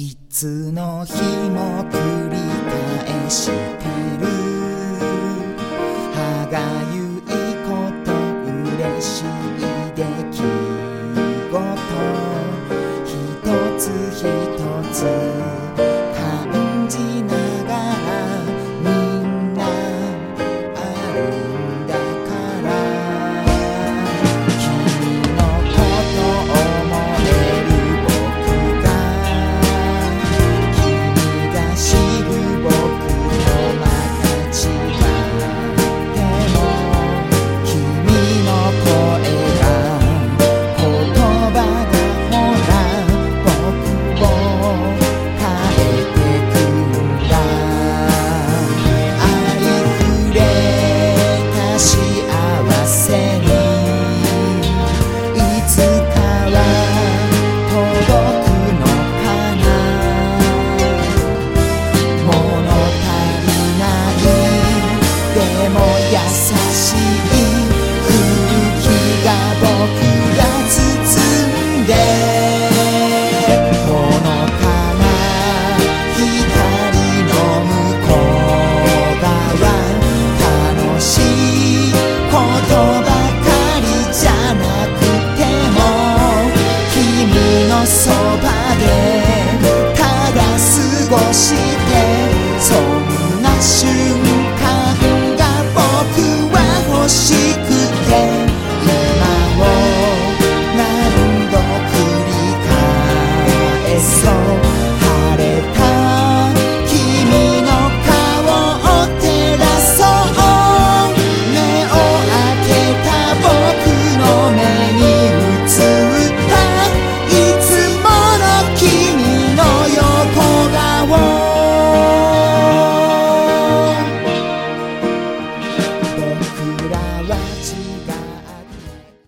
いつの日も繰り返しそばでただ過ごしてそんな瞬間が僕は欲しい。